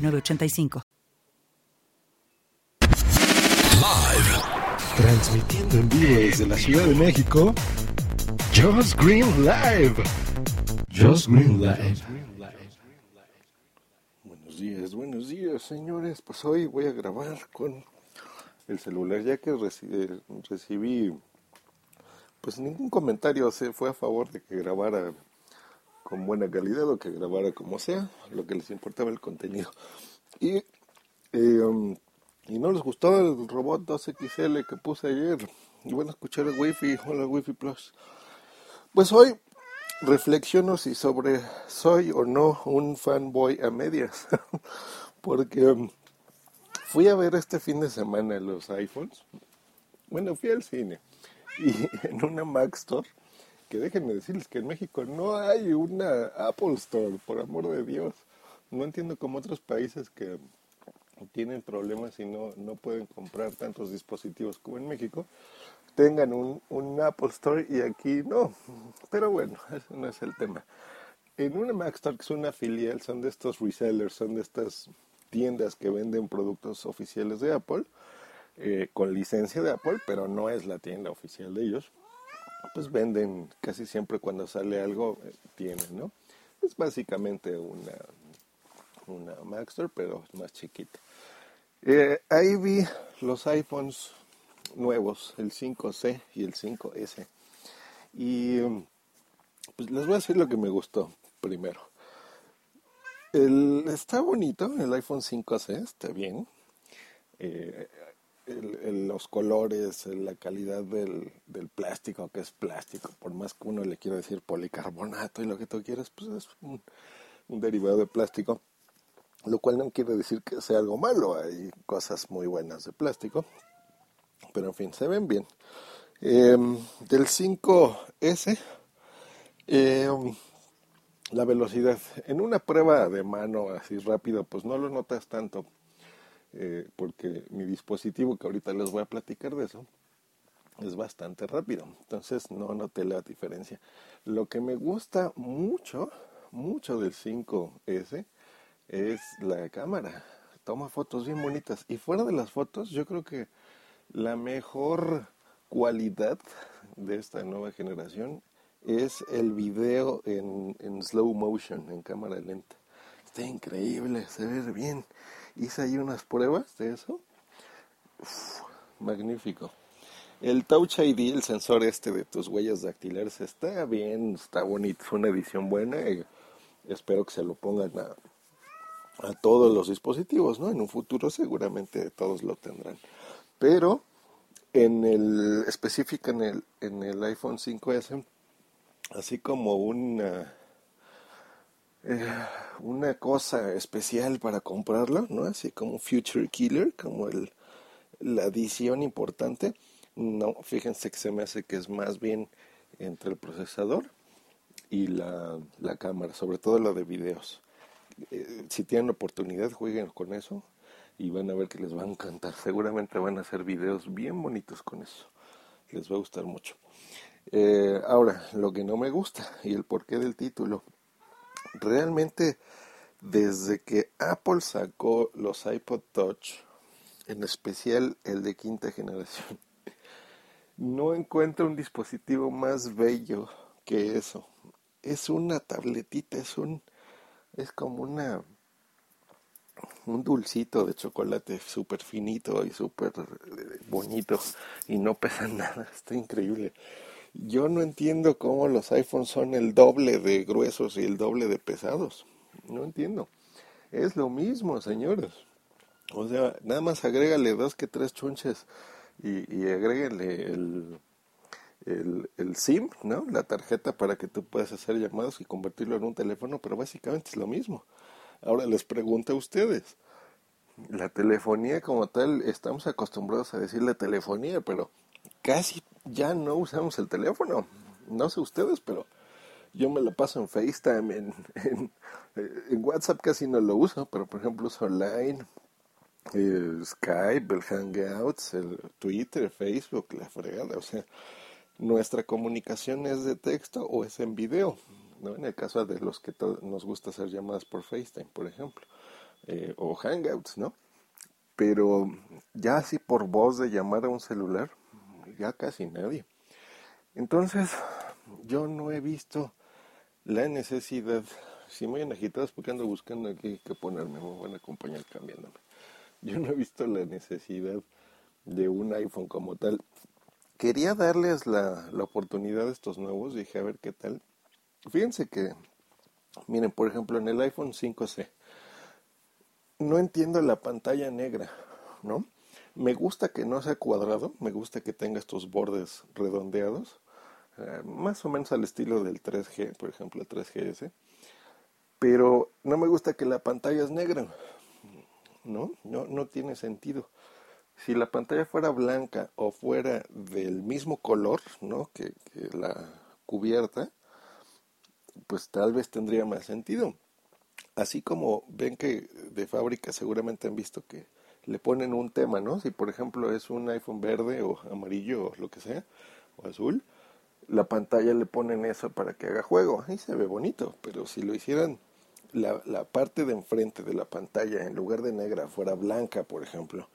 985. Live. Transmitiendo en vivo desde la Ciudad de México. Just Green Live. Just Green Live. Buenos días, buenos días, señores. Pues hoy voy a grabar con el celular, ya que recibí, recibí pues ningún comentario se fue a favor de que grabara con buena calidad o que grabara como sea, lo que les importaba el contenido. Y, eh, um, y no les gustó el robot 2XL que puse ayer. Y bueno, escuchar el Wi-Fi, hola Wi-Fi Plus. Pues hoy reflexiono si sobre soy o no un fanboy a medias. Porque um, fui a ver este fin de semana los iPhones. Bueno, fui al cine. Y en una Mac Store que déjenme decirles que en México no hay una Apple Store, por amor de Dios. No entiendo cómo otros países que tienen problemas y no, no pueden comprar tantos dispositivos como en México, tengan un, un Apple Store y aquí no. Pero bueno, ese no es el tema. En una Mac Store, que es una filial, son de estos resellers, son de estas tiendas que venden productos oficiales de Apple, eh, con licencia de Apple, pero no es la tienda oficial de ellos pues venden casi siempre cuando sale algo, eh, tienen, ¿no? Es básicamente una, una Mac Store, pero más chiquita. Eh, ahí vi los iPhones nuevos, el 5C y el 5S. Y pues les voy a decir lo que me gustó primero. El, está bonito, el iPhone 5C está bien. Eh, los colores, la calidad del, plástico, que es plástico, por más que uno le quiera decir policarbonato y lo que tú quieras, pues es un, derivado de plástico, lo cual no quiere decir que sea algo malo, hay cosas muy buenas de plástico, pero en fin, se ven bien. Em, del 5S, em, la velocidad, en una prueba de mano así rápido, pues no lo notas tanto eh, porque mi dispositivo, que ahorita les voy a platicar de eso, es bastante rápido. Entonces no noté la diferencia. Lo que me gusta mucho, mucho del 5S es la cámara. Toma fotos bien bonitas. Y fuera de las fotos, yo creo que la mejor cualidad de esta nueva generación es el video en, en slow motion, en cámara lenta. Está increíble, se ve bien hice ahí unas pruebas de eso. magnífico. El Touch ID, el sensor este de tus huellas dactilares, está bien, está bonito, es una edición buena. Espero que se lo pongan a, todos los dispositivos, ¿no? En un futuro seguramente todos lo tendrán. Pero en el específico en el, en el iPhone 5S, así como una eh, una cosa especial para comprarlo, ¿no? Así como Future Killer, como el, la edición importante. No, fíjense que se me hace que es más bien entre el procesador y la, la cámara, sobre todo la de videos. Eh, si tienen oportunidad, jueguen con eso y van a ver que les va a encantar. Seguramente van a hacer videos bien bonitos con eso. Les va a gustar mucho. Eh, ahora, lo que no me gusta y el porqué del título realmente desde que Apple sacó los iPod Touch, en especial el de quinta generación, no encuentro un dispositivo más bello que eso. Es una tabletita, es un es como una un dulcito de chocolate súper finito y súper bonito y no pesa nada, está increíble. Yo no entiendo cómo los iPhones son el doble de gruesos y el doble de pesados. No entiendo. Es lo mismo, señores. O sea, nada más agrégale dos que tres chunches y, y agréguenle el, el, el, SIM, ¿no? La tarjeta para que tú puedas hacer llamados y convertirlo en un teléfono, pero básicamente es lo mismo. Ahora les pregunto a ustedes, la telefonía como tal, estamos acostumbrados a decirle telefonía, pero casi ya no usamos el teléfono. No sé ustedes, pero yo me lo paso en FaceTime, en, en, WhatsApp casi no lo uso, pero por ejemplo uso Line, el Skype, el Hangouts, el Twitter, Facebook, la fregada. O sea, nuestra comunicación es de texto o es en video. ¿no? En el caso de los que nos gusta hacer llamadas por FaceTime, por ejemplo, eh, o Hangouts, ¿no? Pero ya así por voz de llamar a un celular, ya casi nadie. Entonces, yo no he visto la necesidad, si me voy agitados porque ando buscando aquí que ponerme, me van a acompañar cambiándome. Yo no he visto la necesidad de un iPhone como tal. Quería darles la, la oportunidad a estos nuevos, dije a ver qué tal. Fíjense que, miren, por ejemplo, en el iPhone 5C, no entiendo la pantalla negra, ¿no? Me gusta que no sea cuadrado, me gusta que tenga estos bordes redondeados, eh, más o menos al estilo del 3G, por ejemplo, el 3GS, pero no me gusta que la pantalla es negra, ¿no? No, no tiene sentido. Si la pantalla fuera blanca o fuera del mismo color, ¿no? Que, que la cubierta, pues tal vez tendría más sentido. Así como ven que de fábrica seguramente han visto que le ponen un tema, ¿no? Si por ejemplo es un iPhone verde o amarillo o lo que sea, o azul, la pantalla le ponen eso para que haga juego. Ahí se ve bonito, pero si lo hicieran la, la parte de enfrente de la pantalla en lugar de negra fuera blanca, por ejemplo,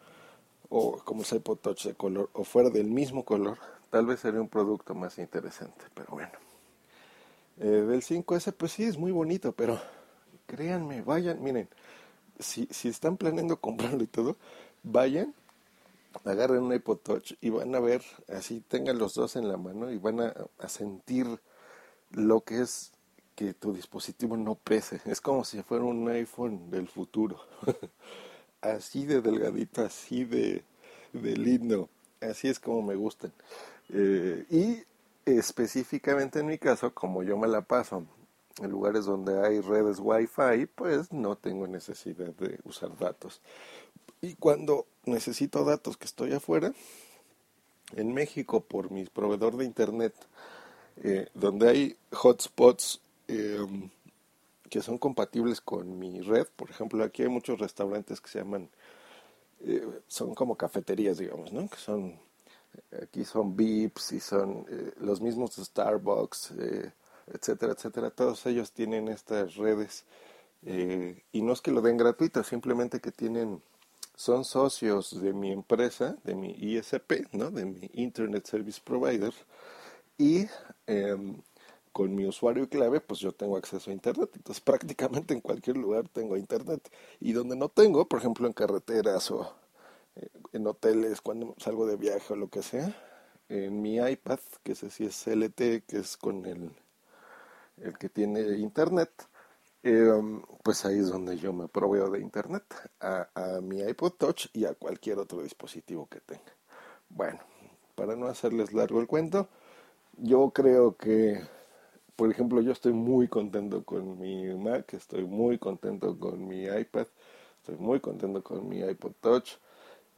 o como el iPod Touch de color, o fuera del mismo color, tal vez sería un producto más interesante, pero bueno. Eh, del 5S, pues sí, es muy bonito, pero créanme, vayan, miren, si, si están planeando comprarlo y todo, vayan, agarren un iPod Touch y van a ver, así tengan los dos en la mano y van a, a sentir lo que es que tu dispositivo no pese. Es como si fuera un iPhone del futuro. así de delgadito, así de, de lindo. Así es como me gustan. Eh, y específicamente en mi caso, como yo me la paso en lugares donde hay redes Wi-Fi, pues no tengo necesidad de usar datos. Y cuando necesito datos que estoy afuera, en México por mi proveedor de internet, eh, donde hay hotspots em, que son compatibles con mi red, por ejemplo, aquí hay muchos restaurantes que se llaman, eh, son como cafeterías, digamos, ¿no? Que son, aquí son VIPs y son eh, los mismos Starbucks, etcétera, etcétera, todos ellos tienen estas redes eh, y no es que lo den gratuito, simplemente que tienen, son socios de mi empresa, de mi ISP, ¿no? de mi Internet Service Provider y em, con mi usuario clave pues yo tengo acceso a Internet, entonces prácticamente en cualquier lugar tengo Internet. Y donde no tengo, por ejemplo en carreteras o eh, en hoteles cuando salgo de viaje o lo que sea, en mi iPad, que ese sí es LT, que es con el el que tiene internet, em, pues ahí es donde yo me proveo de internet, a, mi iPod Touch y a cualquier otro dispositivo que tenga. Bueno, para no hacerles largo el cuento, yo creo que, por ejemplo, yo estoy muy contento con mi Mac, estoy muy contento con mi iPad, estoy muy contento con mi iPod Touch,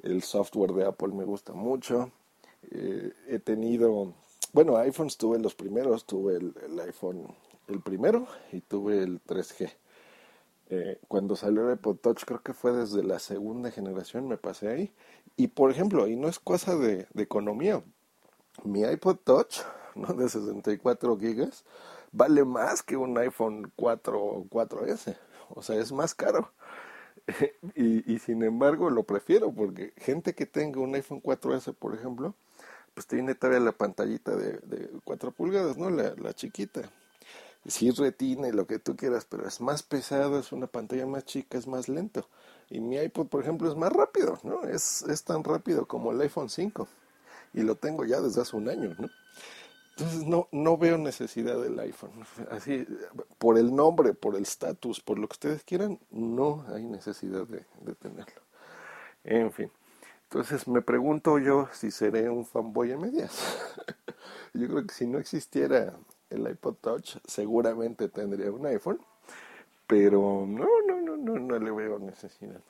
el software de Apple me gusta mucho, eh, he tenido, bueno, iPhones tuve los primeros, tuve el iPhone el primero y tuve el 3G. Eh, cuando salió el iPod Touch, creo que fue desde la segunda generación, me pasé ahí. Y por ejemplo, y no es cosa de, economía, mi iPod Touch, ¿no? de 64 gigas, vale más que un iPhone 4 o 4S. O sea, es más caro. y, y, sin embargo lo prefiero porque gente que tenga un iPhone 4S, por ejemplo, pues tiene todavía la pantallita de, de 4 pulgadas, ¿no? La, la chiquita sí retina y lo que tú quieras, pero es más pesado, es una pantalla más chica, es más lento. Y mi iPod, por ejemplo, es más rápido, ¿no? Es, es tan rápido como el iPhone 5. Y lo tengo ya desde hace un año, ¿no? Entonces no, no veo necesidad del iPhone. Así, por el nombre, por el estatus, por lo que ustedes quieran, no hay necesidad de, de tenerlo. En fin. Entonces me pregunto yo si seré un fanboy a medias. yo creo que si no existiera el iPod Touch, seguramente tendría un iPhone. Pero no, no, no, no, no le veo necesidad.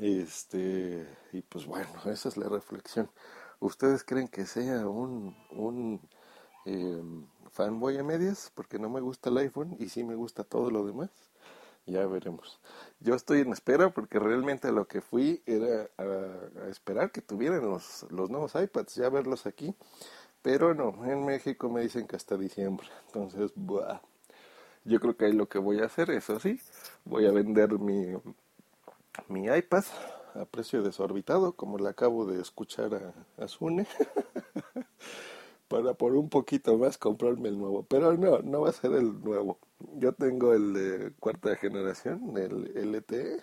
Este, y pues bueno, esa es la reflexión. ¿Ustedes creen que sea un, un eh, fanboy a medias? Porque no me gusta el iPhone y sí me gusta todo lo demás. Ya veremos. Yo estoy en espera porque realmente lo que fui era a, esperar que tuvieran los, los nuevos iPads, ya verlos aquí. Pero no, en México me dicen que hasta diciembre. Entonces, buah. yo creo que ahí lo que voy a hacer, eso sí, voy a vender mi, mi iPad a precio desorbitado, como le acabo de escuchar a, a Sune, para por un poquito más comprarme el nuevo. Pero no, no va a ser el nuevo. Yo tengo el de cuarta generación, el LTE,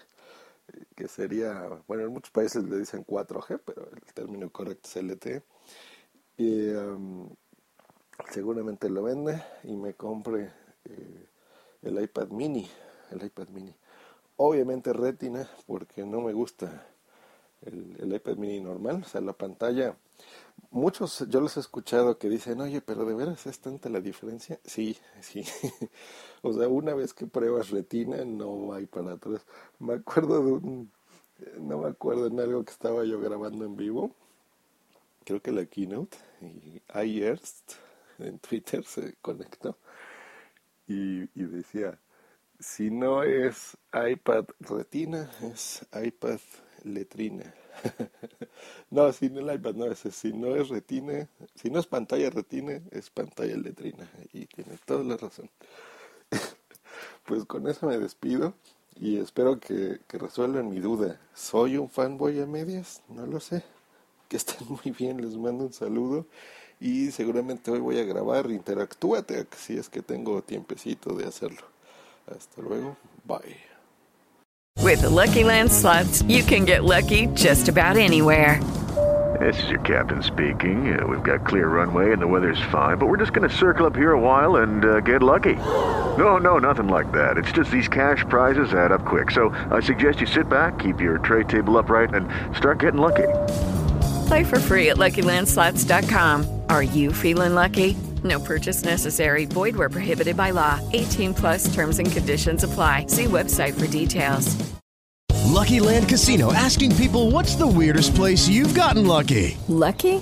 que sería, bueno, en muchos países le dicen 4G, pero el término correcto es LTE. Y um, seguramente lo vende y me compre eh, el iPad mini, el iPad mini. Obviamente retina, porque no me gusta el, el iPad mini normal, o sea, la pantalla Muchos, yo los he escuchado que dicen, oye, pero de veras es tanta la diferencia. Sí, sí. o sea, una vez que pruebas retina, no hay para atrás. Me acuerdo de un, no me acuerdo en algo que estaba yo grabando en vivo. Creo que la keynote. Y iEarst en Twitter se conectó. Y, y decía, si no es iPad retina, es iPad letrina. no, si no el iPad no es, si no es retina, si no es pantalla retina, es pantalla letrina. Y tiene toda la razón. pues con eso me despido y espero que, que resuelvan mi duda. ¿Soy un fanboy a medias? No lo sé. Que estén muy bien, les mando un saludo y seguramente hoy voy a grabar Interactúate si es que tengo tiempecito de hacerlo. Hasta luego, bye. With the Lucky Land slots, you can get lucky just about anywhere. This is your captain speaking. Uh, we've got clear runway and the weather's fine, but we're just going to circle up here a while and uh, get lucky. No, no, nothing like that. It's just these cash prizes add up quick. So I suggest you sit back, keep your tray table upright, and start getting lucky. Play for free at LuckyLandSlots.com. Are you feeling lucky? No purchase necessary. Void where prohibited by law. 18 plus terms and conditions apply. See website for details. Lucky Land Casino asking people what's the weirdest place you've gotten lucky? Lucky?